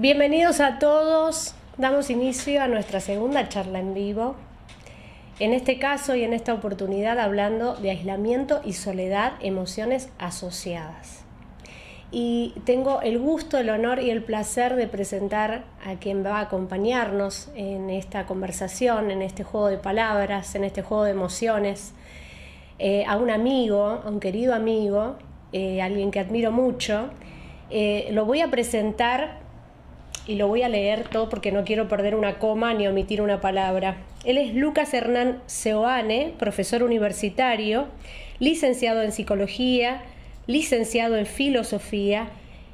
Bienvenidos a todos. Damos inicio a nuestra segunda charla en vivo. En este caso y en esta oportunidad hablando de aislamiento y soledad, emociones asociadas. Y tengo el gusto, el honor y el placer de presentar a quien va a acompañarnos en esta conversación, en este juego de palabras, en este juego de emociones, eh, a un amigo, a un querido amigo, eh, alguien que admiro mucho. Eh, lo voy a presentar y lo voy a leer todo porque no quiero perder una coma ni omitir una palabra. Él es Lucas Hernán Seoane, profesor universitario, licenciado en psicología, licenciado en filosofía,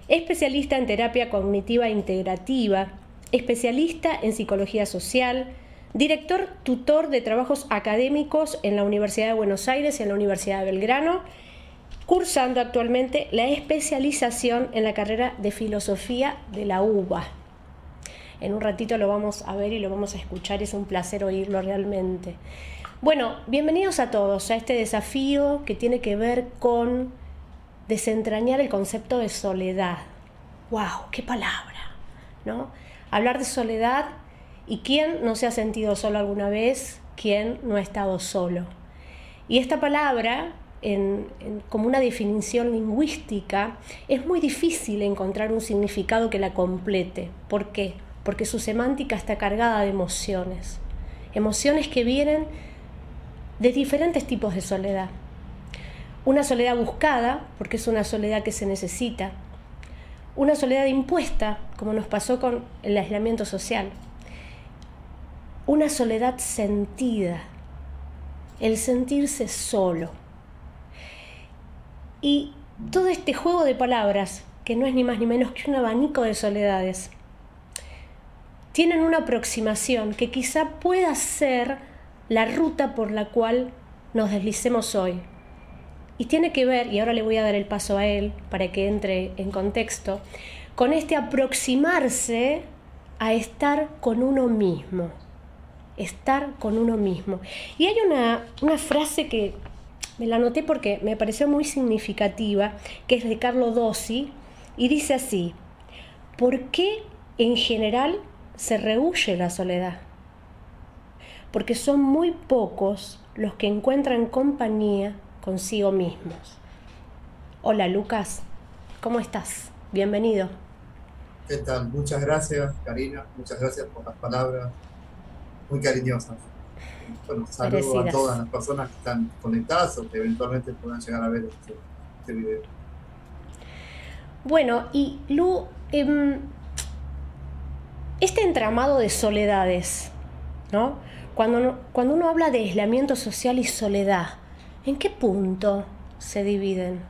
especialista en terapia cognitiva integrativa, especialista en psicología social, director tutor de trabajos académicos en la Universidad de Buenos Aires y en la Universidad de Belgrano, cursando actualmente la especialización en la carrera de filosofía de la UBA. En un ratito lo vamos a ver y lo vamos a escuchar, es un placer oírlo realmente. Bueno, bienvenidos a todos a este desafío que tiene que ver con desentrañar el concepto de soledad. ¡Wow! ¡Qué palabra! ¿No? Hablar de soledad y quién no se ha sentido solo alguna vez, quién no ha estado solo. Y esta palabra, como una definición lingüística, es muy difícil encontrar un significado que la complete. ¿Por qué? Porque su semántica está cargada de emociones, emociones que vienen de diferentes tipos de soledad. Una soledad buscada, porque es una soledad que se necesita, una soledad impuesta, como nos pasó con el aislamiento social, una soledad sentida, el sentirse solo. Y todo este juego de palabras, que no es ni más ni menos que un abanico de soledades, tienen una aproximación que quizá pueda ser la ruta por la cual nos deslicemos hoy. Y tiene que ver, y ahora le voy a dar el paso a él para que entre en contexto, con este aproximarse a estar con uno mismo. Estar con uno mismo. Y hay una, una frase que me la anoté porque me pareció muy significativa, que es de Carlo Dossi, y dice así, ¿por qué en general se rehuye la soledad, porque son muy pocos los que encuentran compañía consigo mismos. Hola Lucas, ¿cómo estás? Bienvenido. ¿Qué tal? Muchas gracias, Karina. Muchas gracias por las palabras muy cariñosas. Bueno, saludo a todas las personas que están conectadas o que eventualmente puedan llegar a ver este, este video. Bueno, y Lu, eh, este entramado de soledades, ¿no? Cuando, cuando uno habla de aislamiento social y soledad, ¿en qué punto se dividen?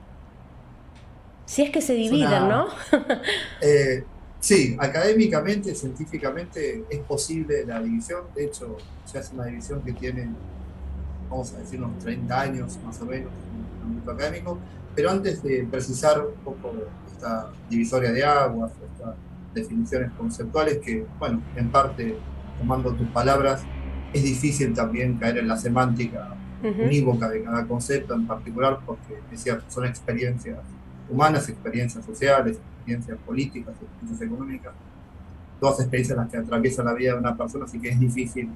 Si es que se dividen, ¿no? Eh, sí, académicamente, científicamente es posible la división. De hecho, se hace una división que tiene, vamos a decir, unos 30 años más o menos en el ámbito académico. Pero antes de precisar un poco esta divisoria de aguas, esta definiciones conceptuales que, bueno, en parte, tomando tus palabras, es difícil también caer en la semántica unívoca de cada concepto en particular, porque decía, son experiencias humanas, experiencias sociales, experiencias políticas, experiencias económicas, todas experiencias las que atraviesan la vida de una persona, así que es difícil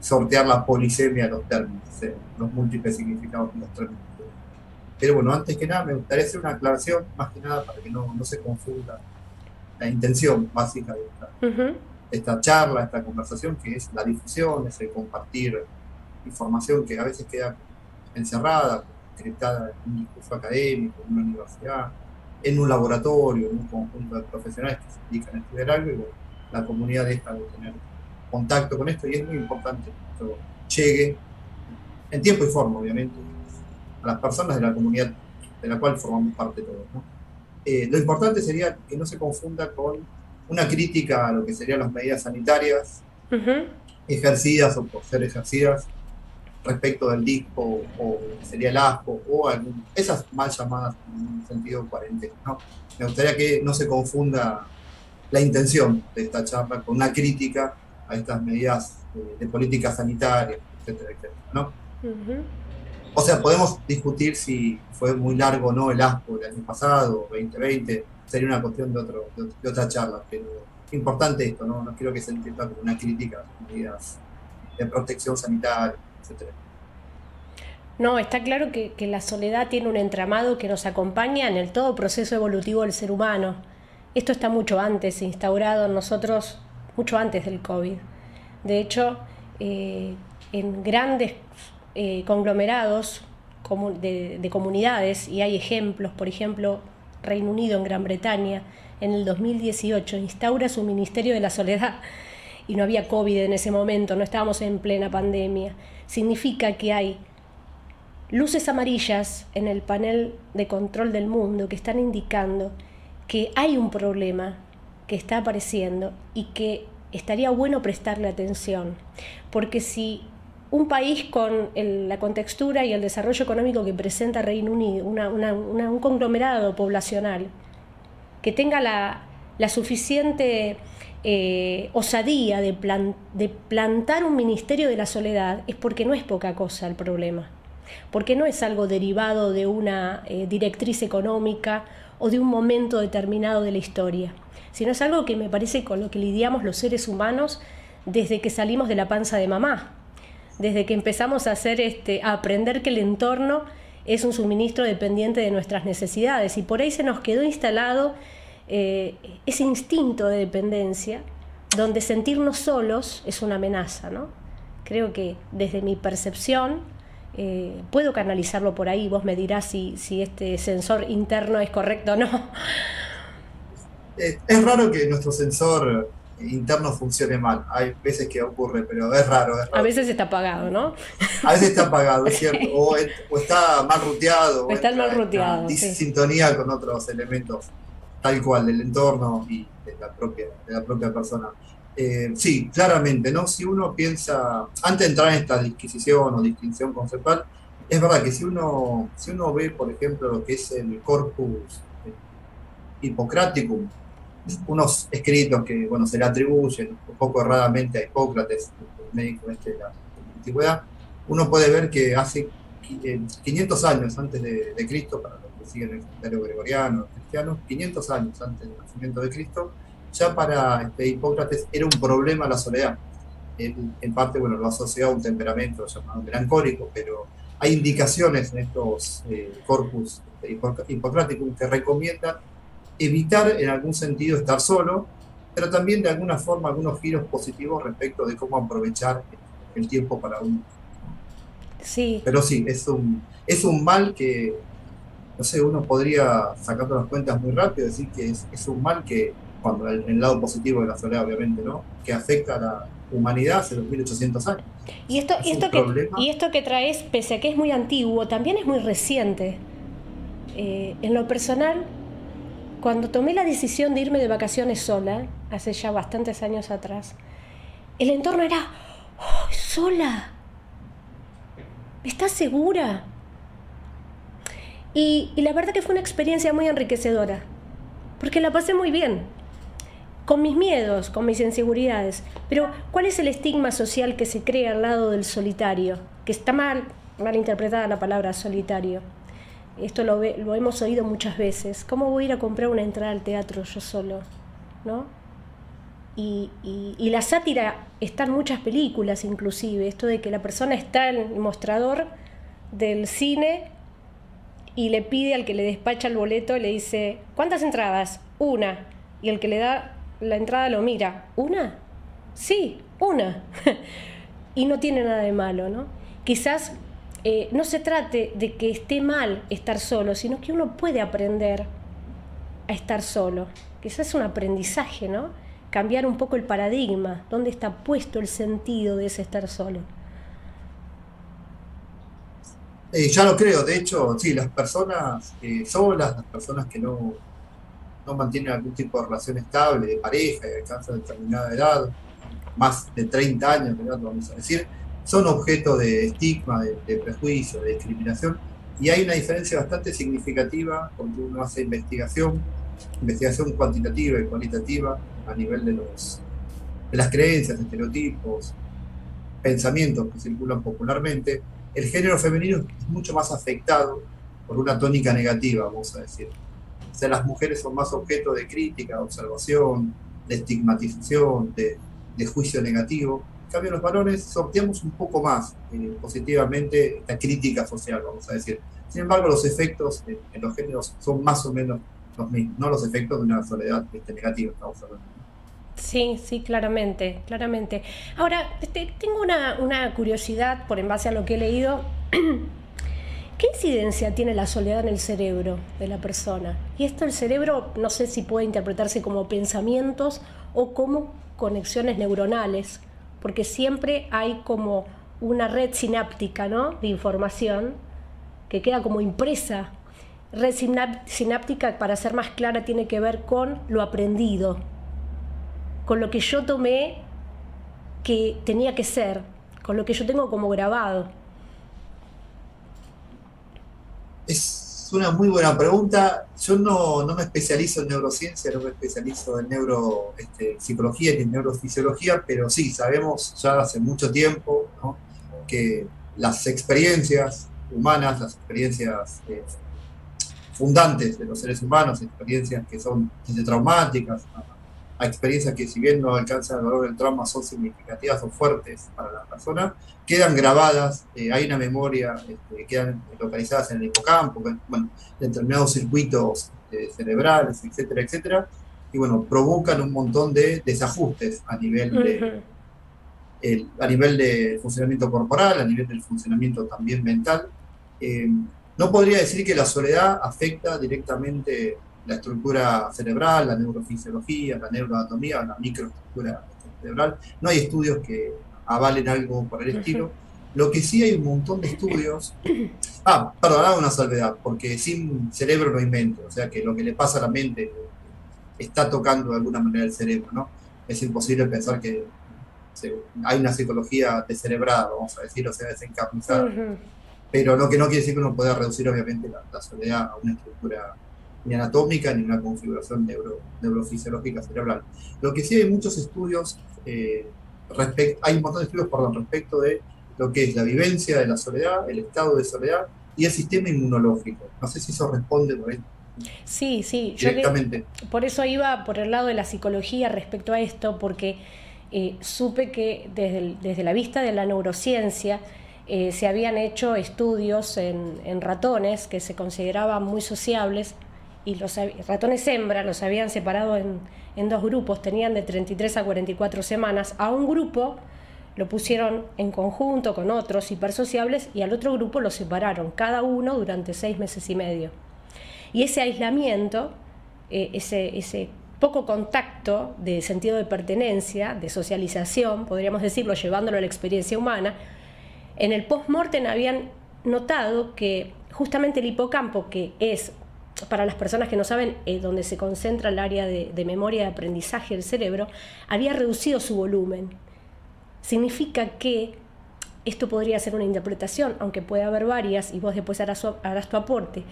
sortear la polisemia de los términos, eh, los múltiples significados de los términos. Pero bueno, antes que nada me gustaría hacer una aclaración, más que nada para que no, no se confunda la intención básica de esta, charla, esta conversación, que es la difusión, es el compartir información que a veces queda encerrada, encriptada en un discurso académico, en una universidad, en un laboratorio, en un conjunto de profesionales que se dedican a estudiar algo y la comunidad deja de tener contacto con esto y es muy importante que esto llegue en tiempo y forma, obviamente, a las personas de la comunidad de la cual formamos parte todos. ¿no? Eh, lo importante sería que no se confunda con una crítica a lo que serían las medidas sanitarias ejercidas o por ser ejercidas respecto del disco o sería el asco o esas mal llamadas en un sentido cuarentena. Me gustaría que no se confunda la intención de esta charla con una crítica a estas medidas de, política sanitaria, etcétera, etcétera. ¿no? O sea, podemos discutir si fue muy largo o no el ASPO del año pasado, 2020, sería una cuestión de, otro, de, otra charla, pero importante esto, ¿no? No quiero que se entienda como una crítica a las medidas de protección sanitaria, etcétera. No, está claro que, que, la soledad tiene un entramado que nos acompaña en el todo proceso evolutivo del ser humano. Esto está mucho antes instaurado en nosotros, mucho antes del COVID. De hecho, eh, en grandes eh, conglomerados de, comunidades, y hay ejemplos, por ejemplo, Reino Unido en Gran Bretaña, en el 2018 instaura su Ministerio de la Soledad, y no había COVID en ese momento, no estábamos en plena pandemia. Significa que hay luces amarillas en el panel de control del mundo que están indicando que hay un problema que está apareciendo y que estaría bueno prestarle atención, porque si un país con la contextura y el desarrollo económico que presenta Reino Unido, un conglomerado poblacional, que tenga la, suficiente eh, osadía de, de, plantar un ministerio de la soledad, es porque no es poca cosa el problema, porque no es algo derivado de una eh, directriz económica o de un momento determinado de la historia, sino es algo que me parece con lo que lidiamos los seres humanos desde que salimos de la panza de mamá, desde que empezamos a, hacer este, a aprender que el entorno es un suministro dependiente de nuestras necesidades y por ahí se nos quedó instalado eh, ese instinto de dependencia donde sentirnos solos es una amenaza. ¿no? Creo que desde mi percepción, eh, puedo canalizarlo por ahí, vos me dirás si, si este sensor interno es correcto o no. Es raro que nuestro sensor interno funcione mal. Hay veces que ocurre, pero es raro, A veces está apagado, ¿no? A veces está apagado, es cierto. O, está mal ruteado. O está mal ruteado. En sintonía con otros elementos, tal cual, del entorno y de la propia, de la propia persona. Eh, sí, claramente, ¿no? Si uno piensa, antes de entrar en esta disquisición o distinción conceptual, es verdad que si uno, si uno ve, por ejemplo, lo que es el corpus hipocraticum, unos escritos que, bueno, se le atribuyen un poco erradamente a Hipócrates, el médico este de la antigüedad, uno puede ver que hace 500 eh, años antes de, Cristo, para los que siguen el calendario gregoriano, cristiano, 500 años antes del nacimiento de Cristo, ya para este, Hipócrates era un problema la soledad. En, parte, bueno, lo asociado a un temperamento llamado melancólico, pero hay indicaciones en estos eh, corpus hipocráticos que recomiendan evitar en algún sentido estar solo, pero también de alguna forma algunos giros positivos respecto de cómo aprovechar el tiempo para uno. Sí. Pero sí, es un, es un mal que, no sé, uno podría, sacando las cuentas muy rápido, decir que es, es un mal que cuando el, el, lado positivo de la soledad, obviamente, ¿no? Que afecta a la humanidad hace 2800 años. Y esto, y esto, que, y esto que traes, pese a que es muy antiguo, también es muy reciente. Eh, en lo personal, cuando tomé la decisión de irme de vacaciones sola, hace ya bastantes años atrás, el entorno era, oh, sola, ¿estás segura? Y, y la verdad que fue una experiencia muy enriquecedora, porque la pasé muy bien con mis miedos, con mis inseguridades. Pero, ¿cuál es el estigma social que se crea al lado del solitario? Que está mal, mal interpretada la palabra solitario. Esto lo, lo hemos oído muchas veces. ¿Cómo voy a ir a comprar una entrada al teatro yo solo? ¿No? Y, y, la sátira está en muchas películas inclusive, esto de que la persona está en el mostrador del cine y le pide al que le despacha el boleto, le dice, ¿cuántas entradas? Una. Y el que le da la entrada lo mira. ¿Una? Sí, una. y no tiene nada de malo, ¿no? Quizás eh, no se trate de que esté mal estar solo, sino que uno puede aprender a estar solo. Quizás es un aprendizaje, ¿no? Cambiar un poco el paradigma, dónde está puesto el sentido de ese estar solo. Eh, ya lo creo, de hecho, sí, las personas eh, solas, las personas que no, no mantienen algún tipo de relación estable, de pareja, y alcanzan determinada edad, más de 30 años vamos a decir, son objeto de estigma, de, prejuicio, de discriminación, y hay una diferencia bastante significativa cuando uno hace investigación, investigación cuantitativa y cualitativa a nivel de, los, de las creencias, estereotipos, pensamientos que circulan popularmente, el género femenino es mucho más afectado por una tónica negativa, vamos a decir. O sea, las mujeres son más objeto de crítica, de observación, de estigmatización, de, juicio negativo. En cambio, los varones sorteamos un poco más eh, positivamente la crítica social, vamos a decir. Sin embargo, los efectos en, los géneros son más o menos los mismos, no los efectos de una soledad este, negativa, estamos hablando. Sí, sí, claramente, claramente. Ahora, este, tengo una, una curiosidad por en base a lo que he leído. ¿Qué incidencia tiene la soledad en el cerebro de la persona? Y esto el cerebro no sé si puede interpretarse como pensamientos o como conexiones neuronales, porque siempre hay como una red sináptica ¿no? de información que queda como impresa. Red sináptica, para ser más clara, tiene que ver con lo aprendido, con lo que yo tomé que tenía que ser, con lo que yo tengo como grabado. Es una muy buena pregunta. Yo no, me especializo en neurociencia, no me especializo en neuropsicología este, ni en neurofisiología, pero sí, sabemos ya hace mucho tiempo que las experiencias humanas, las experiencias eh, fundantes de los seres humanos, experiencias que son traumáticas a, experiencias que si bien no alcanzan el valor del trauma son significativas o fuertes para la persona, quedan grabadas, eh, hay una memoria, este, quedan localizadas en el hipocampo, bueno, determinados circuitos eh, cerebrales, etcétera, etcétera, y bueno, provocan un montón de desajustes a nivel de, a nivel de funcionamiento corporal, a nivel del funcionamiento también mental. Eh, no podría decir que la soledad afecta directamente la estructura cerebral, la neurofisiología, la neuroanatomía, la microestructura cerebral. No hay estudios que avalen algo por el estilo. Lo que sí hay un montón de estudios. Ah, perdón, hago una salvedad, porque sin cerebro no hay mente, o sea que lo que le pasa a la mente está tocando de alguna manera el cerebro, ¿no? Es imposible pensar que hay una psicología descerebrada, vamos a decir, o sea, desencarnizada. Pero lo que no quiere decir que uno pueda reducir, obviamente, la, soledad a una estructura ni anatómica ni una configuración neuro, neurofisiológica cerebral. Lo que sí hay muchos estudios eh, hay un montón de estudios perdón, respecto de lo que es la vivencia de la soledad, el estado de soledad y el sistema inmunológico. No sé si eso responde por ahí. Sí, sí, directamente. por eso iba por el lado de la psicología respecto a esto, porque eh, supe que desde, desde, la vista de la neurociencia eh, se habían hecho estudios en, en, ratones que se consideraban muy sociables y los ratones hembra los habían separado en, en dos grupos, tenían de 33 a 44 semanas, a un grupo lo pusieron en conjunto con otros hipersociables y al otro grupo lo separaron, cada uno durante seis meses y medio. Y ese aislamiento, eh, ese, ese poco contacto de sentido de pertenencia, de socialización, podríamos decirlo, llevándolo a la experiencia humana, en el post-mortem habían notado que justamente el hipocampo, que es para las personas que no saben, eh, donde se concentra el área de, memoria de aprendizaje del cerebro, había reducido su volumen. Significa que esto podría ser una interpretación, aunque puede haber varias, y vos después harás, harás tu aporte,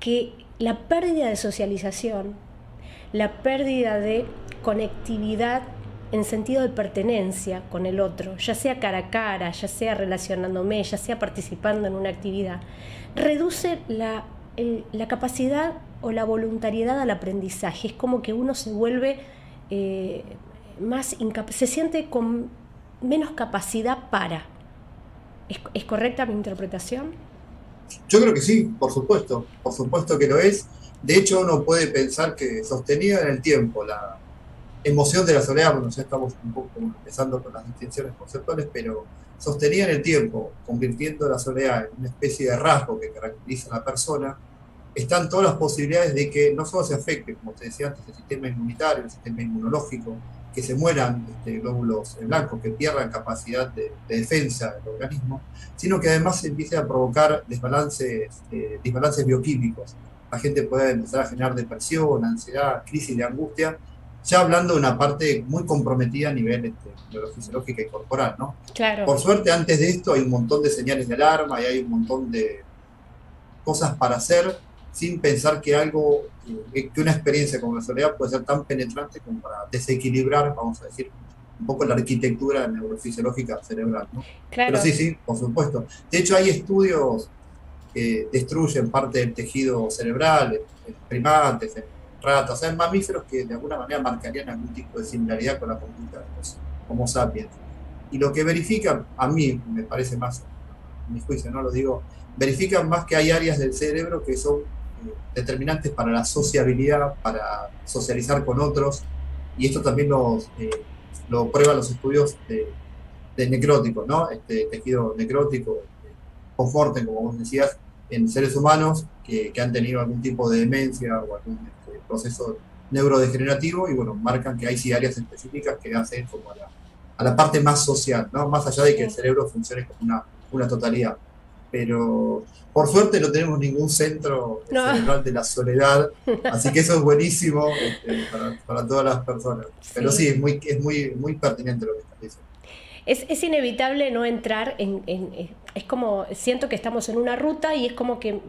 que la pérdida de socialización, la pérdida de conectividad en sentido de pertenencia con el otro, ya sea cara a cara, ya sea relacionándome, ya sea participando en una actividad, reduce la la capacidad o la voluntariedad al aprendizaje. Es como que uno se vuelve eh, más se siente con menos capacidad para. ¿Es, correcta mi interpretación? Yo creo que sí, por supuesto, por supuesto que lo es. De hecho, uno puede pensar que sostenida en el tiempo la emoción de la soledad, bueno, ya estamos un poco empezando con las distinciones conceptuales, pero sostenida en el tiempo, convirtiendo la soledad en una especie de rasgo que caracteriza a la persona, están todas las posibilidades de que no solo se afecte, como te decía antes, el sistema inmunitario, el sistema inmunológico, que se mueran este, glóbulos blancos, que pierdan capacidad de, defensa del organismo, sino que además se empiece a provocar desbalances, eh, desbalances bioquímicos. La gente puede empezar a generar depresión, ansiedad, crisis de angustia, ya hablando de una parte muy comprometida a nivel este, neurofisiológico y corporal, ¿no? Claro. Por suerte, antes de esto hay un montón de señales de alarma y hay un montón de cosas para hacer sin pensar que algo, que una experiencia como la soledad puede ser tan penetrante como para desequilibrar, vamos a decir, un poco la arquitectura neurofisiológica cerebral. ¿no? Pero sí, sí, por supuesto. De hecho, hay estudios que destruyen parte del tejido cerebral en primates, en ratas, en mamíferos que de alguna manera marcarían algún tipo de similaridad con la conducta de los Homo sapiens. Y lo que verifican, a mí me parece más, a mi juicio, no lo digo, verifican más que hay áreas del cerebro que son eh, determinantes para la sociabilidad, para socializar con otros, y esto también los, eh, lo prueban los estudios de, de necróticos, ¿no? Este tejido necrótico, conforte, como vos decías, en seres humanos que, que, han tenido algún tipo de demencia o algún este, proceso neurodegenerativo y bueno, marcan que hay sí áreas específicas que hacen como a la, a la parte más social, ¿no? Más allá de que el cerebro funcione como una, una totalidad. Pero por suerte no tenemos ningún centro cerebral de la soledad, así que eso es buenísimo este, para, para, todas las personas. Pero sí, es muy, es muy, muy pertinente lo que estás diciendo. Es, es, inevitable no entrar en, en, Es como, siento que estamos en una ruta y es como que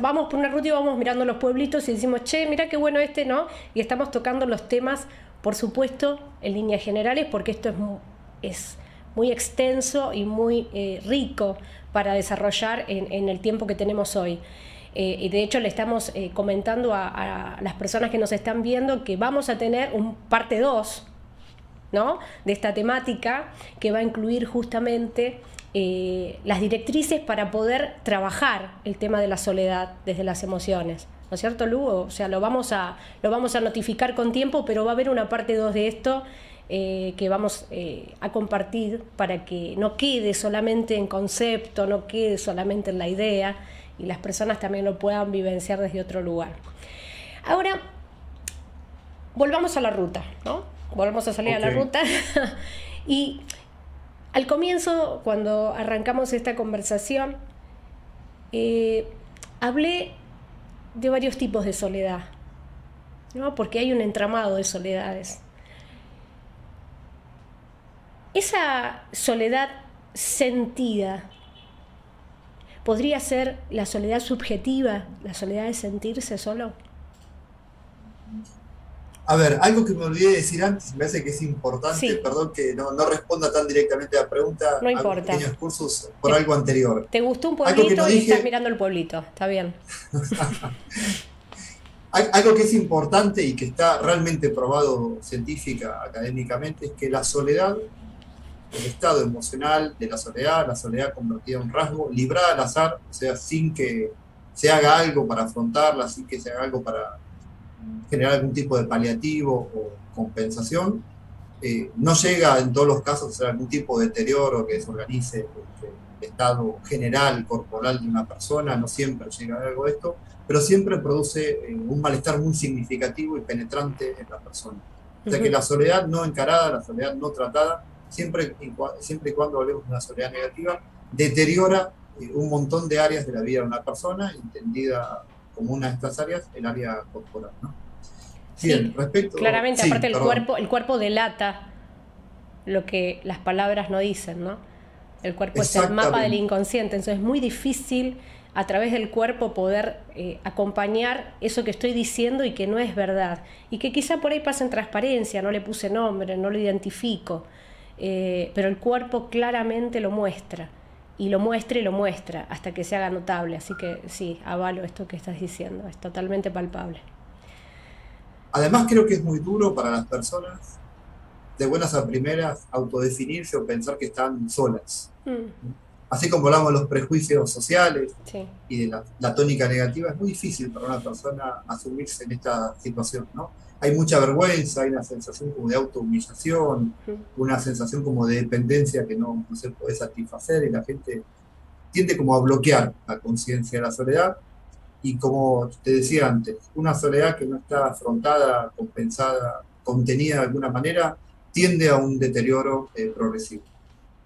vamos por una ruta y vamos mirando los pueblitos y decimos, che, mira qué bueno este, ¿no? Y estamos tocando los temas, por supuesto, en líneas generales, porque esto es, es muy extenso y muy eh, rico para desarrollar en, el tiempo que tenemos hoy. Eh, y de hecho le estamos eh, comentando a, las personas que nos están viendo que vamos a tener un parte 2 ¿no? de esta temática que va a incluir justamente eh, las directrices para poder trabajar el tema de la soledad desde las emociones. ¿No es cierto, Lugo? O sea, lo vamos a, lo vamos a notificar con tiempo, pero va a haber una parte 2 de esto eh, que vamos eh, a compartir para que no quede solamente en concepto, no quede solamente en la idea y las personas también lo puedan vivenciar desde otro lugar. Ahora, volvamos a la ruta, ¿no? Volvamos a salir a la ruta. y al comienzo, cuando arrancamos esta conversación, eh, hablé de varios tipos de soledad, ¿no? porque hay un entramado de soledades. Esa soledad sentida podría ser la soledad subjetiva, la soledad de sentirse solo. A ver, algo que me olvidé decir antes, me hace que es importante, perdón que no, responda tan directamente a la pregunta. No importa. Pequeños cursos por algo anterior. Te gustó un pueblito y estás mirando el pueblito, está bien. algo que es importante y que está realmente probado científica, académicamente, es que la soledad el estado emocional de la soledad, la soledad convertida en un rasgo, librada al azar, o sea, sin que se haga algo para afrontarla, sin que se haga algo para generar algún tipo de paliativo o compensación, eh, no llega en todos los casos a ser algún tipo de deterioro que desorganice este, el estado general, corporal de una persona, no siempre llega a algo de esto, pero siempre produce eh, un malestar muy significativo y penetrante en la persona. O sea que la soledad no encarada, la soledad no tratada, siempre, siempre y cuando hablemos de una soledad negativa, deteriora eh, un montón de áreas de la vida de una persona, entendida como una de estas áreas, el área corporal. ¿no? Bien, respecto. Claramente, aparte el cuerpo, el cuerpo delata lo que las palabras no dicen, ¿no? El cuerpo es el mapa del inconsciente, entonces es muy difícil a través del cuerpo poder eh, acompañar eso que estoy diciendo y que no es verdad. Y que quizá por ahí pasa en transparencia, no le puse nombre, no lo identifico. Eh, pero el cuerpo claramente lo muestra, y lo muestra y lo muestra hasta que se haga notable. Así que sí, avalo esto que estás diciendo, es totalmente palpable. Además creo que es muy duro para las personas, de buenas a primeras, autodefinirse o pensar que están solas. Mm. Así como hablamos de los prejuicios sociales y de la, la tónica negativa, es muy difícil para una persona asumirse en esta situación, ¿no? Hay mucha vergüenza, hay una sensación como de autohumillación, una sensación como de dependencia que no, se puede satisfacer y la gente tiende como a bloquear la conciencia de la soledad y como te decía antes, una soledad que no está afrontada, compensada, contenida de alguna manera, tiende a un deterioro eh, progresivo.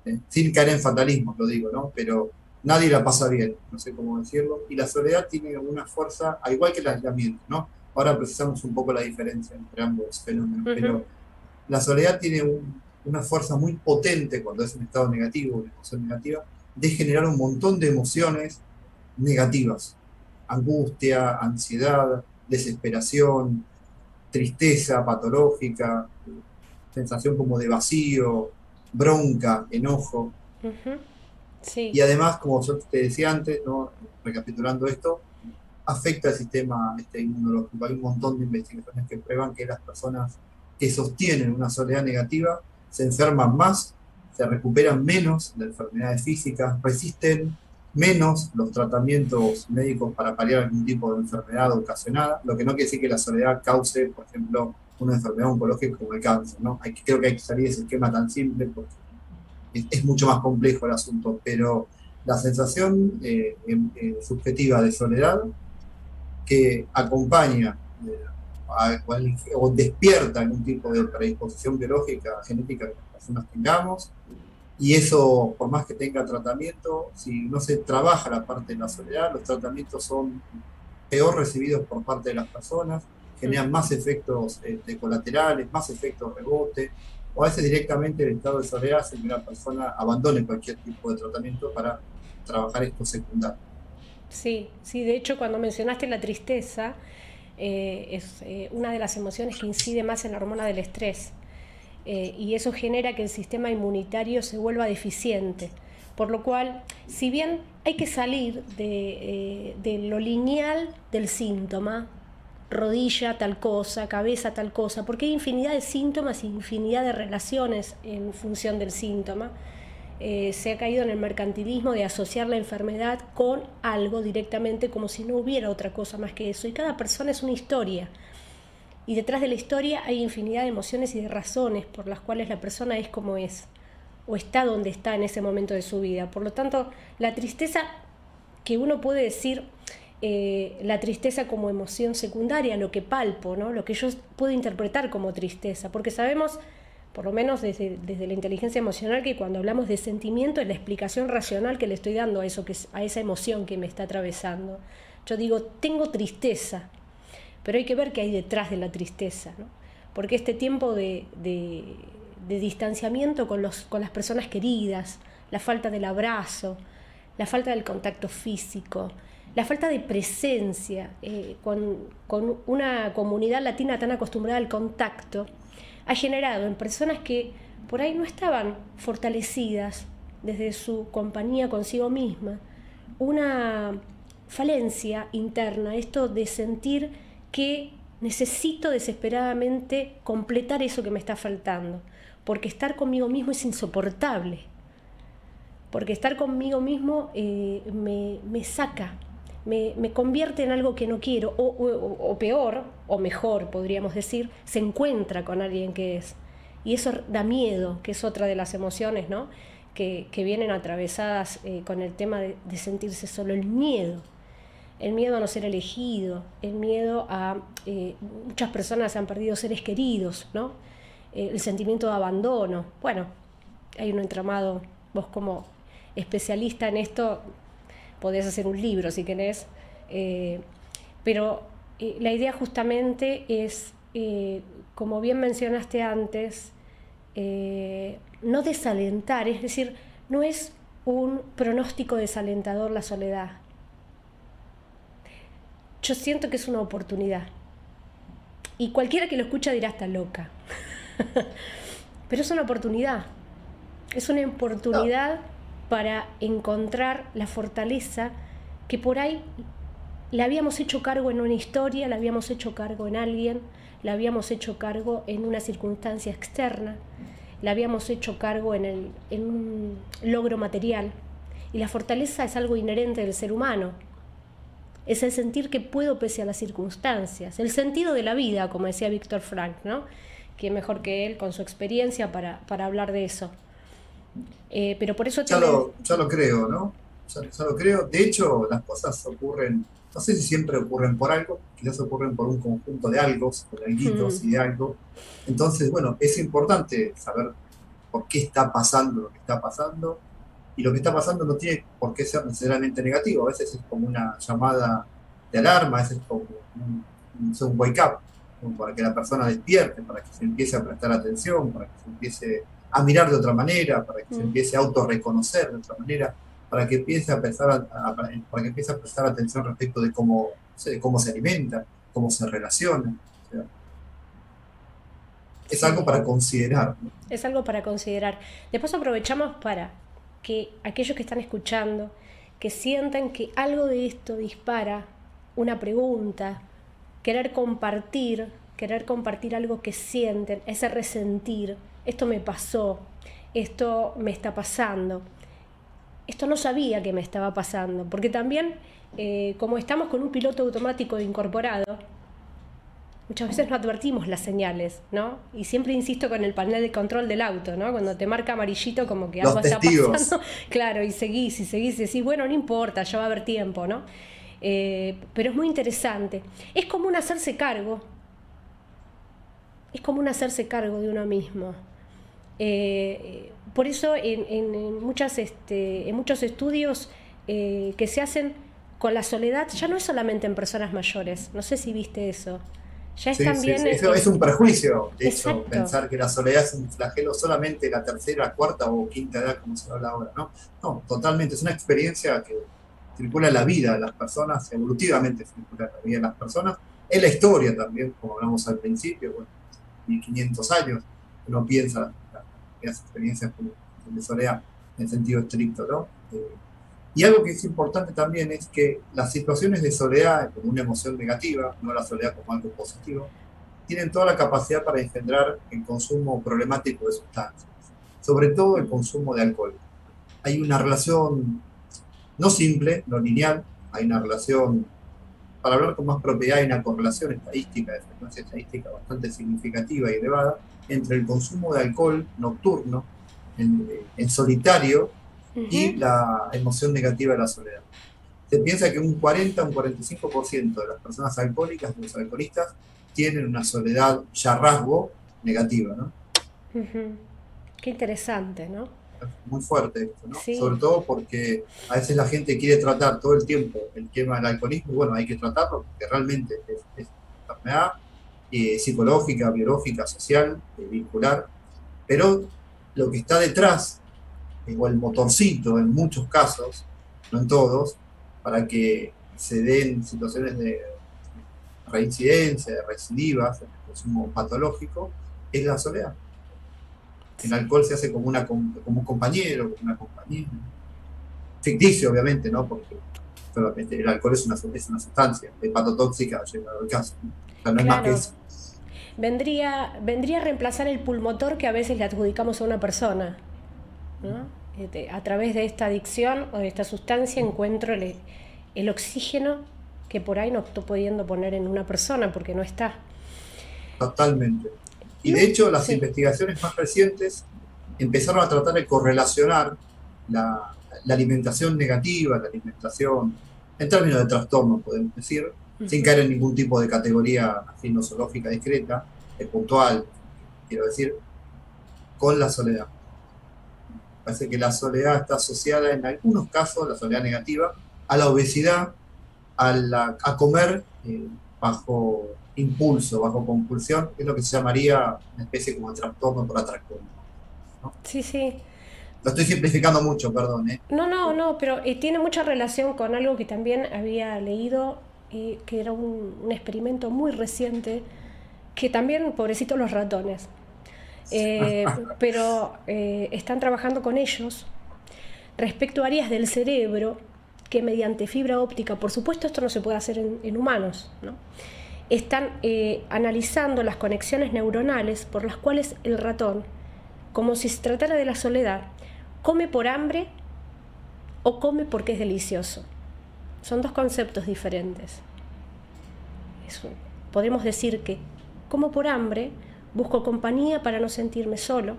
¿eh? Sin caer en fatalismo, lo digo, ¿no? Pero nadie la pasa bien, no sé cómo decirlo, y la soledad tiene una fuerza, al igual que el aislamiento, ¿no? Ahora precisamos un poco la diferencia entre ambos fenómenos, pero la soledad tiene una fuerza muy potente cuando es un estado negativo, una emoción negativa, de generar un montón de emociones negativas. Angustia, ansiedad, desesperación, tristeza patológica, sensación como de vacío, bronca, enojo. Y además, como yo te decía antes, ¿no? recapitulando esto, afecta al sistema este, inmunológico. Hay un montón de investigaciones que prueban que las personas que sostienen una soledad negativa se enferman más, se recuperan menos de enfermedades físicas, resisten menos los tratamientos médicos para paliar algún tipo de enfermedad ocasionada, lo que no quiere decir que la soledad cause, por ejemplo, una enfermedad oncológica como el cáncer. ¿no? Hay, creo que hay que salir de ese esquema tan simple porque es, mucho más complejo el asunto, pero la sensación eh, em, eh, subjetiva de soledad que acompaña eh, o despierta algún tipo de predisposición biológica, genética que las personas tengamos, y eso, por más que tenga tratamiento, si no se trabaja la parte de la soledad, los tratamientos son peor recibidos por parte de las personas, generan más efectos este, colaterales, más efectos rebote, o a veces directamente el estado de soledad hace que una persona abandone cualquier tipo de tratamiento para trabajar esto secundario. Sí, sí, de hecho cuando mencionaste la tristeza, eh, es eh, una de las emociones que incide más en la hormona del estrés eh, y eso genera que el sistema inmunitario se vuelva deficiente. Por lo cual, si bien hay que salir de, de lo lineal del síntoma, rodilla tal cosa, cabeza tal cosa, porque hay infinidad de síntomas infinidad de relaciones en función del síntoma. Eh, se ha caído en el mercantilismo de asociar la enfermedad con algo directamente como si no hubiera otra cosa más que eso. Y cada persona es una historia. Y detrás de la historia hay infinidad de emociones y de razones por las cuales la persona es como es o está donde está en ese momento de su vida. Por lo tanto, la tristeza que uno puede decir, eh, la tristeza como emoción secundaria, lo que palpo, ¿no? lo que yo puedo interpretar como tristeza, porque sabemos, por lo menos desde, la inteligencia emocional, que cuando hablamos de sentimiento es la explicación racional que le estoy dando a, eso que, a esa emoción que me está atravesando. Yo digo, tengo tristeza, pero hay que ver qué hay detrás de la tristeza, ¿no? porque este tiempo de, de, distanciamiento con, los, con las personas queridas, la falta del abrazo, la falta del contacto físico, la falta de presencia eh, con, una comunidad latina tan acostumbrada al contacto ha generado en personas que por ahí no estaban fortalecidas desde su compañía consigo misma una falencia interna, esto de sentir que necesito desesperadamente completar eso que me está faltando, porque estar conmigo mismo es insoportable, porque estar conmigo mismo eh, me, me saca me, convierte en algo que no quiero, o, peor, o mejor podríamos decir, se encuentra con alguien que es. Y eso da miedo, que es otra de las emociones, ¿no? Que, vienen atravesadas eh, con el tema de, sentirse solo, el miedo. El miedo a no ser elegido, el miedo a... Eh, muchas personas han perdido seres queridos, ¿no? Eh, el sentimiento de abandono. Bueno, hay un entramado, vos como especialista en esto, podés hacer un libro si querés, eh, pero eh, la idea justamente es, eh, como bien mencionaste antes, no desalentar, es decir, no es un pronóstico desalentador la soledad. Yo siento que es una oportunidad. Y cualquiera que lo escucha dirá, está loca. Pero es una oportunidad. Es una oportunidad para encontrar la fortaleza que por ahí la habíamos hecho cargo en una historia, la habíamos hecho cargo en alguien, la habíamos hecho cargo en una circunstancia externa, la habíamos hecho cargo en, un logro material. Y la fortaleza es algo inherente del ser humano. Es el sentir que puedo pese a las circunstancias, el sentido de la vida, como decía Víctor Frank, ¿no? que mejor que él con su experiencia para hablar de eso. Eh, pero por eso... Ya, lo, ya lo creo, ¿no? Ya, lo creo. De hecho, las cosas ocurren, no sé si siempre ocurren por algo, quizás ocurren por un conjunto de algo, de alguitos y de algo. Entonces, bueno, es importante saber por qué está pasando lo que está pasando. Y lo que está pasando no tiene por qué ser necesariamente negativo. A veces es como una llamada de alarma, a veces es como un, un wake up, para que la persona despierte, para que se empiece a prestar atención, para que se empiece a mirar de otra manera, para que se mm. empiece a autorreconocer de otra manera, para que empiece a a, para que empiece a prestar atención respecto de cómo, de cómo se alimenta, cómo se relaciona. es algo para considerar. Es algo para considerar. Después aprovechamos para que aquellos que están escuchando, que sientan que algo de esto dispara una pregunta, querer compartir, querer compartir algo que sienten, ese resentir, esto me pasó, esto me está pasando, esto no sabía que me estaba pasando, porque también eh, como estamos con un piloto automático incorporado, muchas veces no advertimos las señales, ¿no? Y siempre insisto con el panel de control del auto, ¿no? Cuando te marca amarillito como que algo está pasando. Claro, y seguís y seguís y decís, bueno, no importa, ya va a haber tiempo, ¿no? Eh, pero es muy interesante. Es como un hacerse cargo. Es como un hacerse cargo de uno mismo. Eh, por eso en, muchas, este, en muchos estudios eh, que se hacen con la soledad, ya no es solamente en personas mayores, no sé si viste eso. Ya es también. Eso es un prejuicio, de hecho, pensar que la soledad es un flagelo solamente la tercera, cuarta o quinta edad, como se habla ahora, ¿no? No, totalmente, es una experiencia que circula la vida de las personas, evolutivamente circula la vida de las personas, en la historia también, como hablamos al principio, bueno, 1500 años, uno piensa las experiencias de soledad en sentido estricto, ¿no? Eh, y algo que es importante también es que las situaciones de soledad como una emoción negativa, no la soledad como algo positivo, tienen toda la capacidad para engendrar el consumo problemático de sustancias, sobre todo el consumo de alcohol. Hay una relación no simple, no lineal, hay una relación, para hablar con más propiedad, hay una correlación estadística, de frecuencia estadística bastante significativa y elevada entre el consumo de alcohol nocturno, en, solitario, y la emoción negativa de la soledad. Se piensa que un 40, un 45% de las personas alcohólicas, de los alcoholistas, tienen una soledad ya rasgo negativa, ¿no? Qué interesante, ¿no? Muy fuerte esto, ¿no? Sobre todo porque a veces la gente quiere tratar todo el tiempo el tema del alcoholismo, y bueno, hay que tratarlo porque realmente es, es enfermedad eh, psicológica, biológica, social, eh, vincular, pero lo que está detrás, o el motorcito en muchos casos, no en todos, para que se den situaciones de reincidencia, de recidivas, de consumo patológico, es la soledad. El alcohol se hace como, una, como un compañero, como una compañera. Ficticio, obviamente, ¿no? Porque el alcohol es una, es una sustancia hepatotóxica, llegado al caso. O sea, no es más que eso vendría, vendría a reemplazar el pulmotor que a veces le adjudicamos a una persona. Este, a través de esta adicción o de esta sustancia encuentro el, oxígeno que por ahí no estoy pudiendo poner en una persona porque no está. Totalmente. Y de hecho las investigaciones más recientes empezaron a tratar de correlacionar la, la alimentación negativa, la alimentación, en términos de trastorno podemos decir, sin caer en ningún tipo de categoría nosológica discreta, puntual, quiero decir, con la soledad. Parece que la soledad está asociada en algunos casos, la soledad negativa, a la obesidad, a, a comer eh, bajo impulso, bajo compulsión, que es lo que se llamaría una especie como de trastorno por atracón. Sí, sí. Lo estoy simplificando mucho, perdón. ¿eh? No, no, no, pero eh, tiene mucha relación con algo que también había leído que era un, experimento muy reciente, que también, pobrecitos los ratones, eh, pero eh, están trabajando con ellos respecto a áreas del cerebro que mediante fibra óptica, por supuesto esto no se puede hacer en, humanos, ¿no? están eh, analizando las conexiones neuronales por las cuales el ratón, como si se tratara de la soledad, come por hambre o come porque es delicioso. Son dos conceptos diferentes. podemos decir que, como por hambre, busco compañía para no sentirme solo,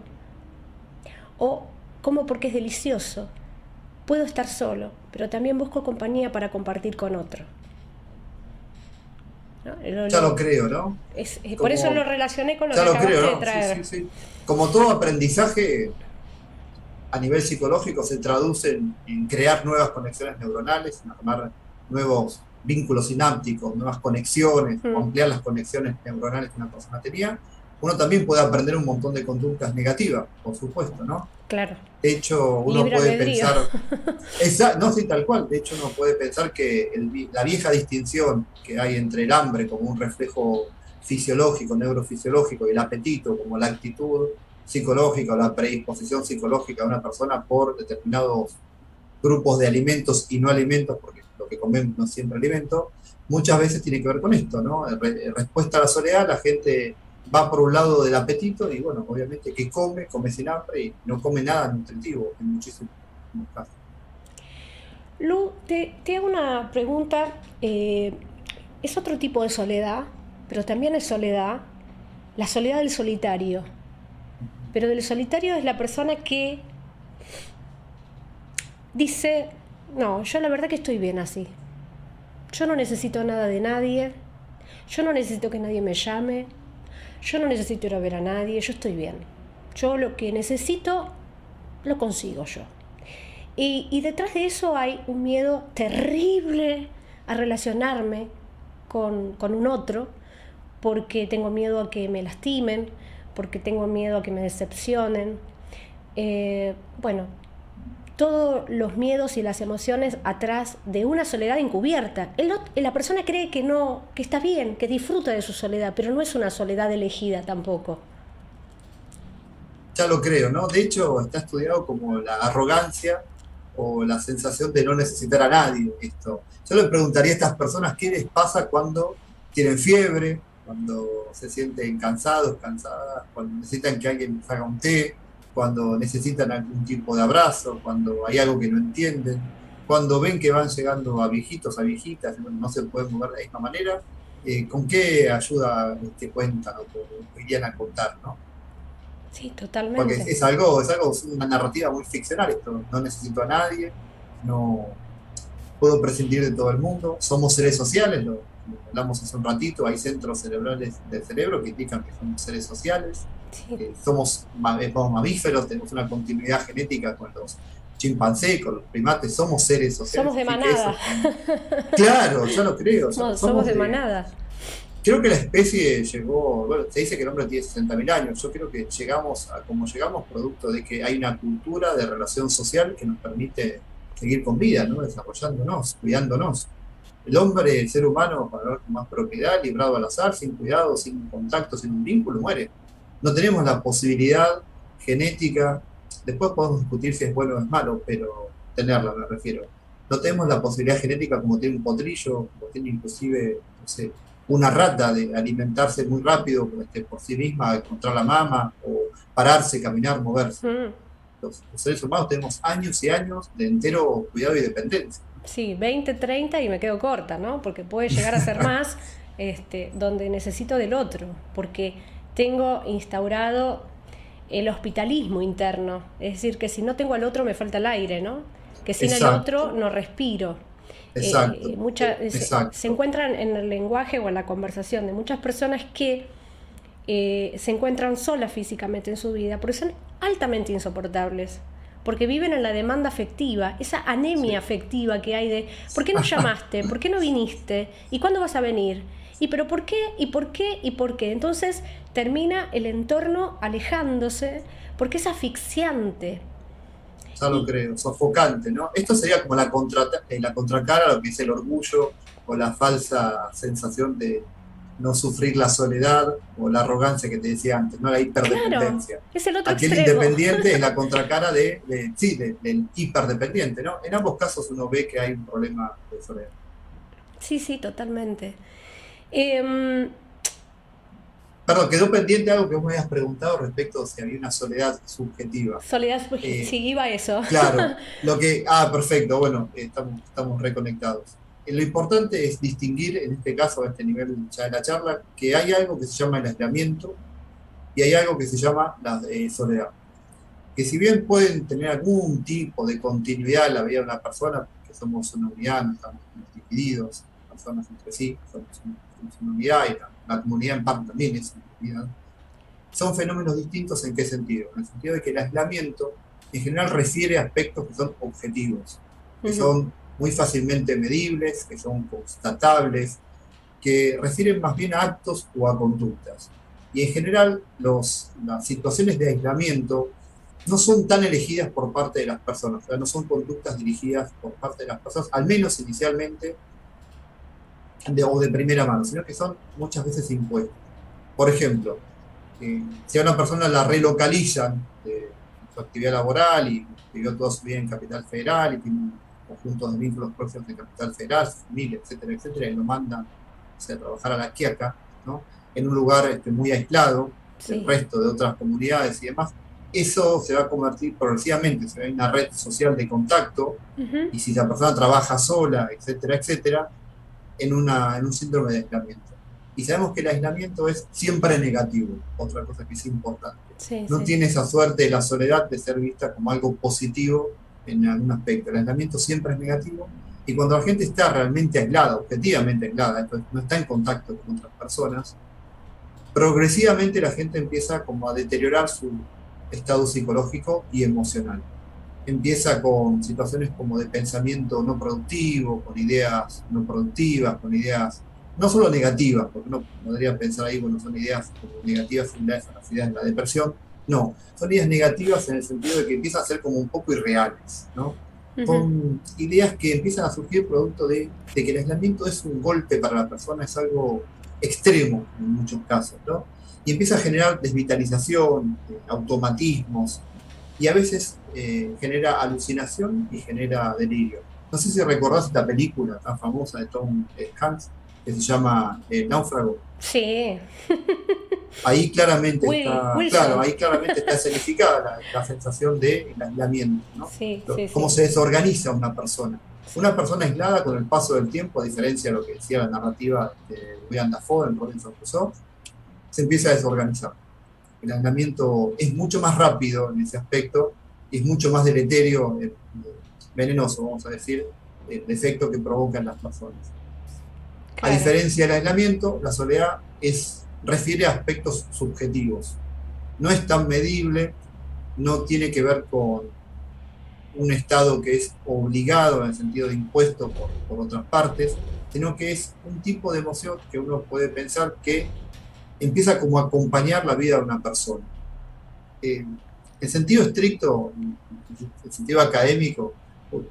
o como porque es delicioso, puedo estar solo, pero también busco compañía para compartir con otro. ya lo creo, ¿no? por eso lo relacioné con lo que acabaste de traer. Como todo aprendizaje, a nivel psicológico se traduce en, crear nuevas conexiones neuronales, en armar nuevos vínculos sinápticos, nuevas conexiones, mm. ampliar las conexiones neuronales que una persona tenía, uno también puede aprender un montón de conductas negativas, por supuesto, ¿no? Claro. De hecho, uno puede pensar. no, sí, tal cual. De hecho, uno puede pensar que la vieja distinción que hay entre el hambre como un reflejo fisiológico, neurofisiológico, y el apetito como la actitud psicológica o la predisposición psicológica de una persona por determinados grupos de alimentos y no alimentos, porque lo que comemos no es siempre alimento, muchas veces tiene que ver con esto, ¿no? respuesta a la soledad, la gente va por un lado del apetito y bueno, obviamente que come, come sin hambre y no come nada nutritivo en muchísimos casos. Lu, te, hago una pregunta. Eh, es otro tipo de soledad, pero también es soledad, la soledad del solitario. Pero del solitario es la persona que dice, no, yo la verdad que estoy bien así. Yo no necesito nada de nadie, yo no necesito que nadie me llame, yo no necesito ir a ver a nadie, yo estoy bien. Yo lo que necesito, lo consigo yo. Y, detrás de eso hay un miedo terrible a relacionarme con, un otro, porque tengo miedo a que me lastimen, porque tengo miedo a que me decepcionen. Eh, bueno, todos los miedos y las emociones atrás de una soledad encubierta. la persona cree que no, que está bien, que disfruta de su soledad, pero no es una soledad elegida tampoco. Ya lo creo, ¿no? De hecho, está estudiado como la arrogancia o la sensación de no necesitar a nadie. Esto. Yo le preguntaría a estas personas qué les pasa cuando tienen fiebre, cuando se sienten cansados, cansadas, cuando necesitan que alguien les haga un té, cuando necesitan algún tipo de abrazo, cuando hay algo que no entienden, cuando ven que van llegando a viejitos, a viejitas, no se pueden mover de la misma manera, eh, ¿con qué ayuda te este, cuentan o irían a contar? ¿no? Sí, totalmente. Porque es algo, es algo, una narrativa muy ficcional esto, no necesito a nadie, no puedo prescindir de todo el mundo, somos seres sociales, lo, hablamos hace un ratito, hay centros cerebrales del cerebro que indican que somos seres sociales, eh, somos, mamíferos, tenemos una continuidad genética con los chimpancés, con los primates, somos seres sociales. Somos de manada. claro, yo lo creo. somos, de, manada. Creo que la especie llegó, bueno, se dice que el hombre tiene 60.000 años, yo creo que llegamos a como llegamos producto de que hay una cultura de relación social que nos permite seguir con vida, ¿no? desarrollándonos, cuidándonos. El hombre, el ser humano, para hablar con más propiedad, librado al azar, sin cuidado, sin contacto, sin un vínculo, muere no tenemos la posibilidad genética, después podemos discutir si es bueno o es malo, pero tenerla me refiero. No tenemos la posibilidad genética como tiene un potrillo, como tiene inclusive, no sé, una rata de alimentarse muy rápido este, por sí misma, encontrar la mama, o pararse, caminar, moverse. Mm. Los, seres humanos tenemos años y años de entero cuidado y dependencia. Sí, 20, 30 y me quedo corta, ¿no? Porque puede llegar a ser más este, donde necesito del otro, porque tengo instaurado el hospitalismo interno, es decir, que si no tengo al otro me falta el aire, ¿no? Que sin el otro no respiro. Eh, eh, se, encuentran en el lenguaje o en la conversación de muchas personas que eh, se encuentran solas físicamente en su vida, porque son altamente insoportables, porque viven en la demanda afectiva, esa anemia afectiva que hay de, ¿por qué no llamaste? ¿Por qué no viniste? ¿Y cuándo vas a venir? ¿Y pero por qué? ¿Y por qué? ¿Y por qué? Entonces termina el entorno alejándose porque es asfixiante. Ya lo creo, sofocante, ¿no? Esto sería como la, contra, eh, la contracara a lo que es el orgullo o la falsa sensación de no sufrir la soledad o la arrogancia que te decía antes, ¿no? La hiperdependencia. es el otro Aquel independiente es la contracara de, sí, del hiperdependiente, ¿no? En ambos casos uno ve que hay un problema de soledad. Sí, sí, totalmente. Em, Perdón, quedó pendiente algo que vos me habías preguntado respecto a si había una soledad subjetiva. Soledad subjetiva, eh, sí, iba eso. Claro, lo que, ah, perfecto, bueno, estamos, estamos reconectados. Lo importante es distinguir, en este caso, a este nivel ya de la charla, que hay algo que se llama el aislamiento y hay algo que se llama la eh, soledad. Que si bien pueden tener algún tipo de continuidad en la vida de una persona, que somos una unidad, no estamos divididos, personas entre sí, somos una unidad y la, comunidad en parte también es una unidad, son fenómenos distintos en qué sentido? En el sentido de que el aislamiento en general refiere a aspectos que son objetivos, que son muy fácilmente medibles, que son constatables, que refieren más bien a actos o a conductas. Y en general los, las situaciones de aislamiento no son tan elegidas por parte de las personas, o sea, no son conductas dirigidas por parte de las personas, al menos inicialmente de, o de primera mano, sino que son muchas veces impuestos. por ejemplo, eh, si a una persona la relocalizan de su actividad laboral y vivió toda su vida en Capital Federal y tiene conjuntos de vínculos próximos de Capital Federal, familia, etcétera, etcétera, y lo mandan a trabajar a la Quiaca, ¿no? en un lugar este, muy aislado del resto de otras comunidades y demás, eso se va a convertir progresivamente, se va una red social de contacto, y si la persona trabaja sola, etcétera, etcétera, en, una, en un síndrome de aislamiento. Y sabemos que el aislamiento es siempre negativo, otra cosa que es importante. no tiene esa suerte de la soledad de ser vista como algo positivo en algún aspecto. El aislamiento siempre es negativo y cuando la gente está realmente aislada, objetivamente aislada, no está en contacto con otras personas, progresivamente la gente empieza como a deteriorar su estado psicológico y emocional. Empieza con situaciones como de pensamiento no productivo, con ideas no productivas, con ideas no solo negativas, porque uno podría pensar ahí, bueno, son ideas negativas similares ideas de la depresión, no, son ideas negativas en el sentido de que empiezan a ser como un poco irreales, ¿no? Son ideas que empiezan a surgir producto de, de, que el aislamiento es un golpe para la persona, es algo extremo en muchos casos, ¿no? Y empieza a generar desvitalización, eh, automatismos, y a veces eh, genera alucinación y genera delirio. No sé si recordás esta película tan famosa de Tom Hanks, que se llama eh, Náufrago. Sí. Ahí claramente está, claro, ahí claramente está escenificada la, sensación de aislamiento, ¿no? Sí, cómo se desorganiza una persona. Una persona aislada con el paso del tiempo, a diferencia de lo que decía la narrativa de William Dafoe en Robinson Crusoe, se empieza a desorganizar. El aislamiento es mucho más rápido en ese aspecto y es mucho más deleterio, eh, venenoso, vamos a decir, el efecto que provoca en las personas. A diferencia del aislamiento, la soledad es, refiere a aspectos subjetivos. No es tan medible, no tiene que ver con un Estado que es obligado en el sentido de impuesto por, por otras partes, sino que es un tipo de emoción que uno puede pensar que empieza como a acompañar la vida de una persona. Eh, en sentido estricto, en sentido académico,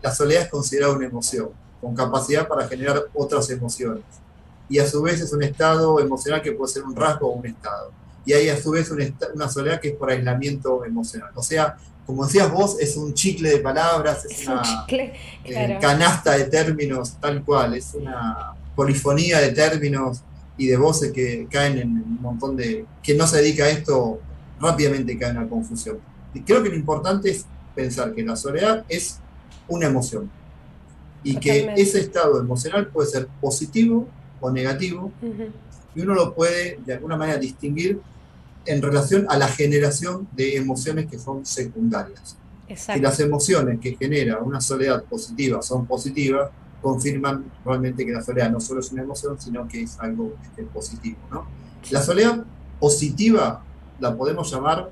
la soledad es considerada una emoción, con capacidad para generar otras emociones. Y a su vez es un estado emocional que puede ser un rasgo o un estado. Y hay a su vez una, una soledad que es por aislamiento emocional. O sea, como decías vos, es un chicle de palabras, es, una eh, canasta de términos tal cual, es una polifonía de términos y de voces que caen en un montón de... que no se dedica a esto, rápidamente cae en la confusión. Y creo que lo importante es pensar que la soledad es una emoción y que ese estado emocional puede ser positivo o negativo y uno lo puede de alguna manera distinguir en relación a la generación de emociones que son secundarias. Si las emociones que genera una soledad positiva son positivas, confirman realmente que la soledad no solo es una emoción, sino que es algo este, positivo. ¿no? La soledad positiva la podemos llamar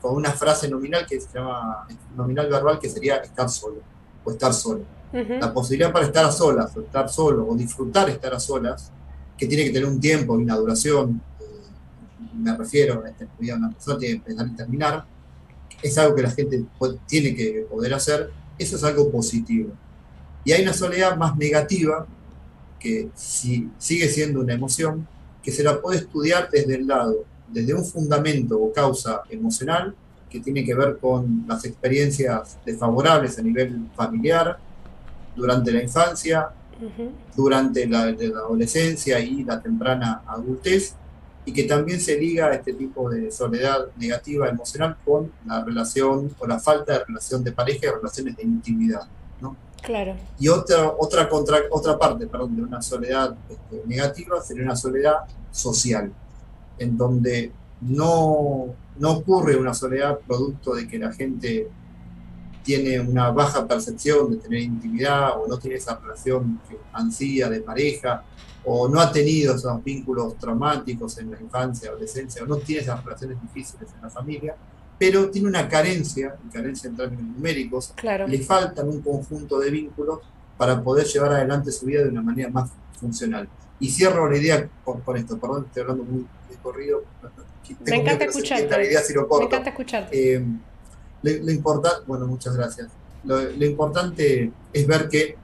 con una frase nominal que se llama nominal verbal, que sería estar solo o estar solo. La posibilidad para estar a solas o estar solo o disfrutar estar a solas, que tiene que tener un tiempo y una duración me refiero a esta una persona tiene que empezar y terminar, es algo que la gente tiene que poder hacer, eso es algo positivo. Y hay una soledad más negativa, que si, sigue siendo una emoción, que se la puede estudiar desde el lado, desde un fundamento o causa emocional, que tiene que ver con las experiencias desfavorables a nivel familiar, durante la infancia, durante la, la, adolescencia y la temprana adultez, y que también se liga a este tipo de soledad negativa emocional con la relación o la falta de relación de pareja y relaciones de intimidad. ¿no? Claro. Y otra, otra, contra, otra parte perdón, de una soledad este, negativa sería una soledad social, en donde no, no ocurre una soledad producto de que la gente tiene una baja percepción de tener intimidad o no tiene esa relación ansía de pareja o no ha tenido esos vínculos traumáticos en la infancia, adolescencia, o no tiene esas relaciones difíciles en la familia, pero tiene una carencia, carencia en términos numéricos, le faltan un conjunto de vínculos para poder llevar adelante su vida de una manera más funcional. Y cierro la idea con, esto, perdón, estoy hablando muy de corrido. Me encanta escucharte. Me encanta escucharte. Eh, lo, importante, bueno, muchas gracias. lo importante es ver que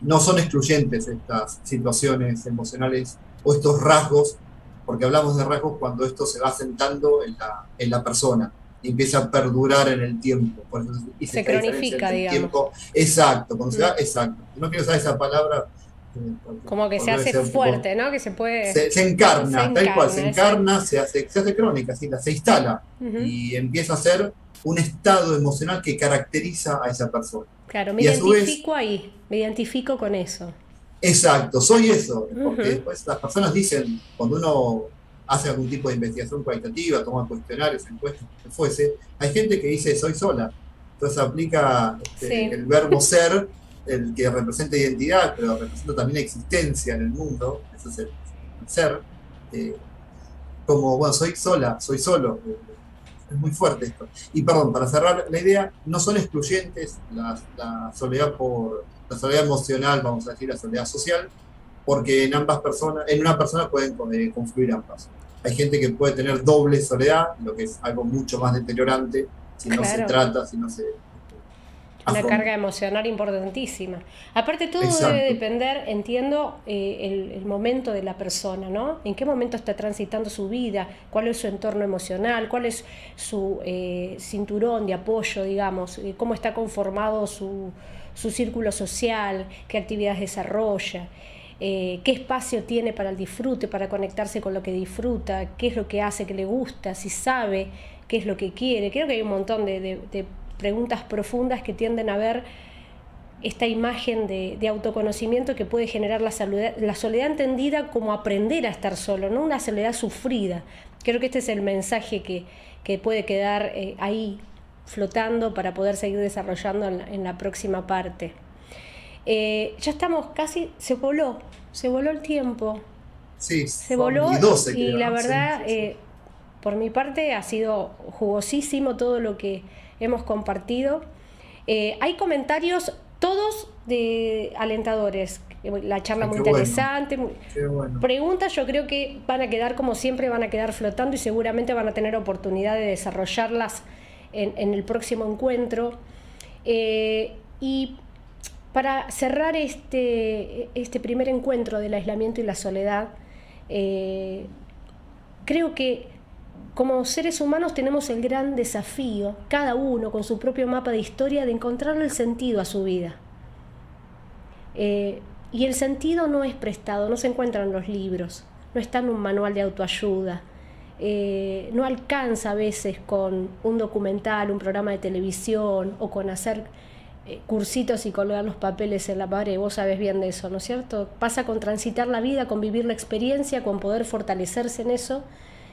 no son excluyentes estas situaciones emocionales o estos rasgos porque hablamos de rasgos cuando esto se va sentando en la, en la persona y empieza a perdurar en el tiempo. y se cronifica, digamos. Exacto, mm. exacto. No quiero usar esa palabra. Como que se hace fuerte, ¿no? Que se puede. Se, encarna, tal cual, se encarna, se hace, se hace crónica, se instala y empieza a ser un estado emocional que caracteriza a esa persona. Claro, me identifico ahí, me identifico con eso. Exacto, soy eso, porque después las personas dicen, cuando uno hace algún tipo de investigación cualitativa, toma cuestionarios, encuestas, que fuese, hay gente que dice soy sola. Entonces aplica este, el verbo ser, el que representa identidad, pero representa también existencia en el mundo, eso es el, ser. Eh, como, bueno, soy sola, soy solo. Es muy fuerte esto. Y perdón, para cerrar la idea, no son excluyentes la soledad por la soledad emocional, vamos a decir, la soledad social, porque en ambas personas, en una persona pueden eh, confluir ambas. Hay gente que puede tener doble soledad, lo que es algo mucho más deteriorante si no se trata, si no se una carga emocional importantísima. Aparte, todo debe depender, entiendo, eh, el, momento de la persona, ¿no? En qué momento está transitando su vida, cuál es su entorno emocional, cuál es su eh, cinturón de apoyo, digamos, cómo está conformado su, su círculo social, qué actividades desarrolla, eh, qué espacio tiene para el disfrute, para conectarse con lo que disfruta, qué es lo que hace que le gusta, si sabe qué es lo que quiere. Creo que hay un montón de, preguntas profundas que tienden a ver esta imagen de, autoconocimiento que puede generar la, la soledad entendida como aprender a estar solo, no una soledad sufrida. Creo que este es el mensaje que, puede quedar eh, ahí flotando para poder seguir desarrollando en la, próxima parte. Eh, ya estamos casi, se voló, se voló el tiempo. Sí, se voló y, la verdad, eh, por mi parte, ha sido jugosísimo todo lo que hemos compartido. Eh, hay comentarios todos de alentadores. La charla muy interesante. Preguntas yo creo que van a quedar como siempre, van a quedar flotando y seguramente van a tener oportunidad de desarrollarlas en, el próximo encuentro. Eh, y para cerrar este, este primer encuentro del aislamiento y la soledad, eh, creo que como seres humanos tenemos el gran desafío, cada uno con su propio mapa de historia, de encontrarle el sentido a su vida. Eh, y el sentido no es prestado, no se encuentra en los libros, no está en un manual de autoayuda, eh, no alcanza a veces con un documental, un programa de televisión o con hacer eh, cursitos y colgar los papeles en la pared. Vos sabés bien de eso, ¿no es cierto? Pasa con transitar la vida, con vivir la experiencia, con poder fortalecerse en eso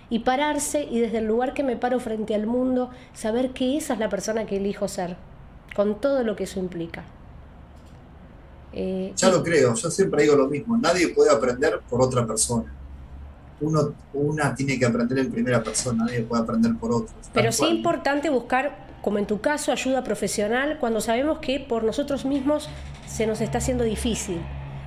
y pararse y desde el lugar que me paro frente al mundo, saber que esa es la persona que elijo ser, con todo lo que eso implica. Eh, ya lo creo, yo siempre digo lo mismo, nadie puede aprender por otra persona uno, una tiene que aprender en primera persona, nadie puede aprender por otros. Pero sí es importante buscar, como en tu caso, ayuda profesional cuando sabemos que por nosotros mismos se nos está haciendo difícil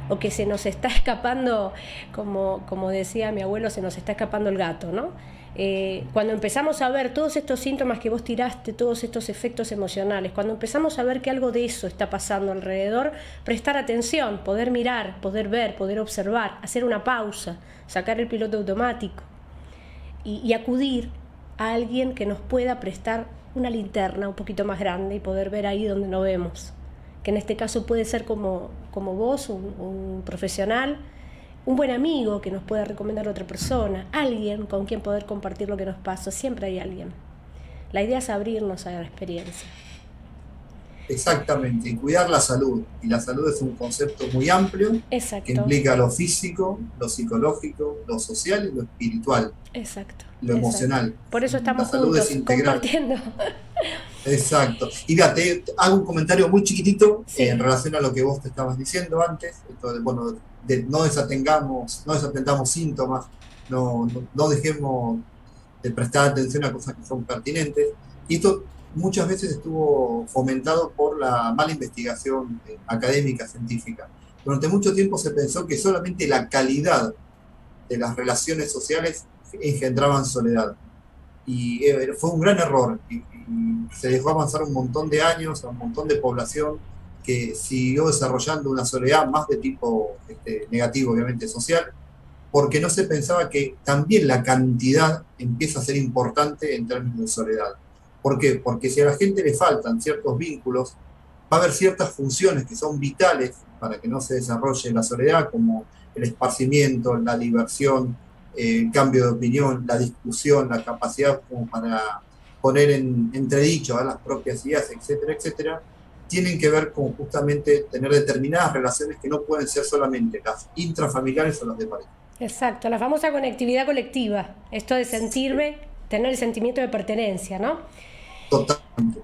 o que se nos está escapando, como, como decía mi abuelo, se nos está escapando el gato, ¿no? Eh, cuando empezamos a ver todos estos síntomas que vos tiraste, todos estos efectos emocionales, cuando empezamos a ver que algo de eso está pasando alrededor, prestar atención, poder mirar, poder ver, poder observar, hacer una pausa, sacar el piloto automático y, acudir a alguien que nos pueda prestar una linterna un poquito más grande y poder ver ahí donde no vemos. Que en este caso puede ser como, como vos, un profesional, un buen amigo que nos pueda recomendar a otra persona, alguien con quien poder compartir lo que nos pasa, siempre hay alguien. La idea es abrirnos a la experiencia. Exactamente, y cuidar la salud. Y la salud es un concepto muy amplio que implica lo físico, lo psicológico, lo social y lo espiritual. Exacto. Lo emocional. Por eso estamos juntos compartiendo. Exacto. Y mira, te hago un comentario muy chiquitito en relación a lo que vos te estabas diciendo antes. bueno, no desatengamos, no desatendamos síntomas, no, no, dejemos de prestar atención a cosas que son pertinentes. Y esto muchas veces estuvo fomentado por la mala investigación eh, académica, científica. Durante mucho tiempo se pensó que solamente la calidad de las relaciones sociales engendraban soledad. Y eh, fue un gran error. Y, se dejó avanzar un montón de años a un montón de población que siguió desarrollando una soledad más de tipo este, negativo, obviamente social, porque no se pensaba que también la cantidad empieza a ser importante en términos de soledad. ¿Por qué? Porque si a la gente le faltan ciertos vínculos, va a haber ciertas funciones que son vitales para que no se desarrolle la soledad, como el esparcimiento, la diversión, eh, el cambio de opinión, la discusión, la capacidad como para poner en entredicho a las propias ideas, etcétera, etcétera, tienen que ver con justamente tener determinadas relaciones que no pueden ser solamente las intrafamiliares o las de pareja. Exacto, la famosa conectividad colectiva, esto de sentirme, tener el sentimiento de pertenencia, ¿no? Totalmente.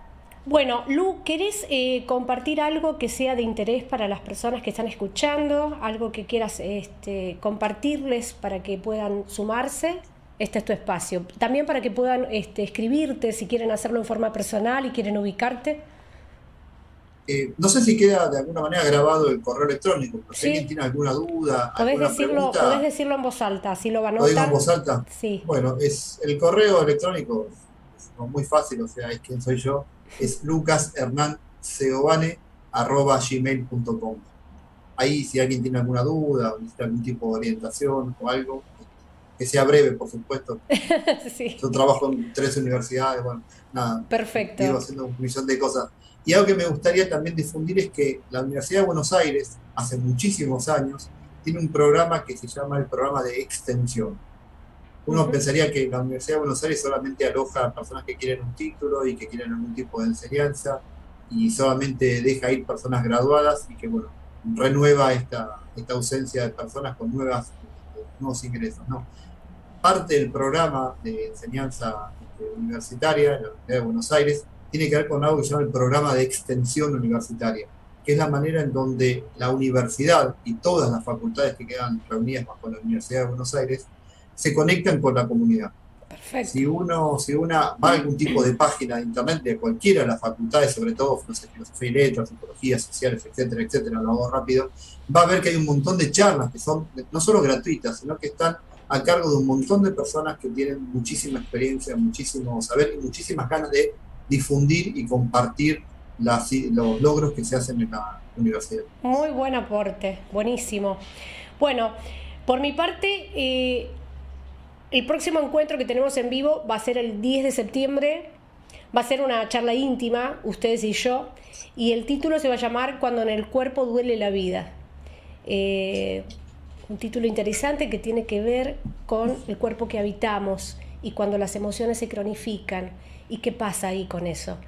Bueno, Lu, ¿querés eh, compartir algo que sea de interés para las personas que están escuchando? ¿Algo que quieras este, compartirles para que puedan sumarse? Este es tu espacio. También para que puedan este, escribirte si quieren hacerlo en forma personal y quieren ubicarte. Eh, no sé si queda de alguna manera grabado el correo electrónico, pero si alguien tiene alguna duda, ¿Podés alguna decirlo, pregunta, podés decirlo en voz alta, así lo van a ¿lo digo en voz alta? Sí. Bueno, es el correo electrónico, es muy fácil, o sea, es quién soy yo, es lucashernanceobane.gmail.com Ahí si alguien tiene alguna duda, o necesita algún tipo de orientación o algo, que sea breve, por supuesto. sí. Yo trabajo en tres universidades, bueno, nada. Perfecto. Vivo haciendo un millón de cosas. Y algo que me gustaría también difundir es que la Universidad de Buenos Aires, hace muchísimos años, tiene un programa que se llama el programa de extensión. Uno pensaría que la Universidad de Buenos Aires solamente aloja a personas que quieren un título y que quieren algún tipo de enseñanza y solamente deja ir personas graduadas y que, bueno, renueva esta, esta ausencia de personas con nuevas, nuevos ingresos. No. Parte del programa de enseñanza este, universitaria de la Universidad de Buenos Aires tiene que ver con algo que se llama el programa de extensión universitaria, que es la manera en donde la universidad y todas las facultades que quedan reunidas bajo la Universidad de Buenos Aires se conectan con la comunidad. Perfecto. Si uno, si una va a algún tipo de página de internet de cualquiera de las facultades, sobre todo no sé, filosofía y letras, psicología, sociales, etcétera, etcétera, lo hago rápido, va a ver que hay un montón de charlas que son no solo gratuitas, sino que están a cargo de un montón de personas que tienen muchísima experiencia, muchísimo saber y muchísimas ganas de difundir y compartir los logros que se hacen en la universidad. Muy buen aporte, buenísimo. Bueno, por mi parte, eh, el próximo encuentro que tenemos en vivo va a ser el 10 de septiembre. Va a ser una charla íntima, ustedes y yo, y el título se va a llamar Cuando en el cuerpo duele la vida. Eh, un título interesante que tiene que ver con el cuerpo que habitamos y cuando las emociones se cronifican y qué pasa ahí con eso.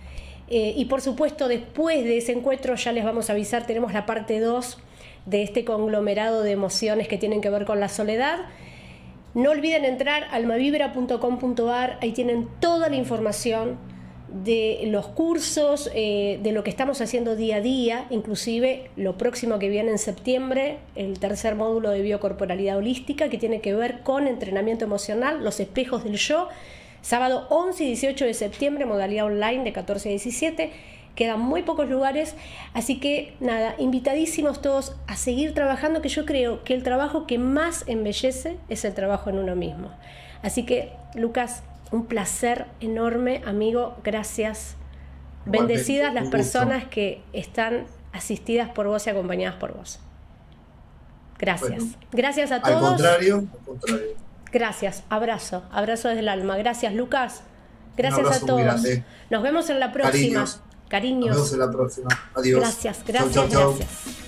Eh, y por supuesto, después de ese encuentro ya les vamos a avisar, tenemos la parte 2 de este conglomerado de emociones que tienen que ver con la soledad. No olviden entrar almavibra.com.ar, ahí tienen toda la información de los cursos, eh, de lo que estamos haciendo día a día, inclusive lo próximo que viene en septiembre, el tercer módulo de biocorporalidad holística, que tiene que ver con entrenamiento emocional, los espejos del yo, sábado 11 y 18 de septiembre, modalidad online de 14 a 17. Quedan muy pocos lugares, así que nada, invitadísimos todos a seguir trabajando, que yo creo que el trabajo que más embellece es el trabajo en uno mismo. Así que, Lucas, un placer enorme, amigo, gracias. Bendecidas las personas que están asistidas por vos y acompañadas por vos. Gracias. gracias a todos. Al contrario, al contrario. Gracias, abrazo, abrazo desde el alma. Gracias, Lucas. Gracias a todos. Nos vemos en la próxima. Cariños. Nos vemos en la próxima. Adiós. Gracias, gracias, gracias.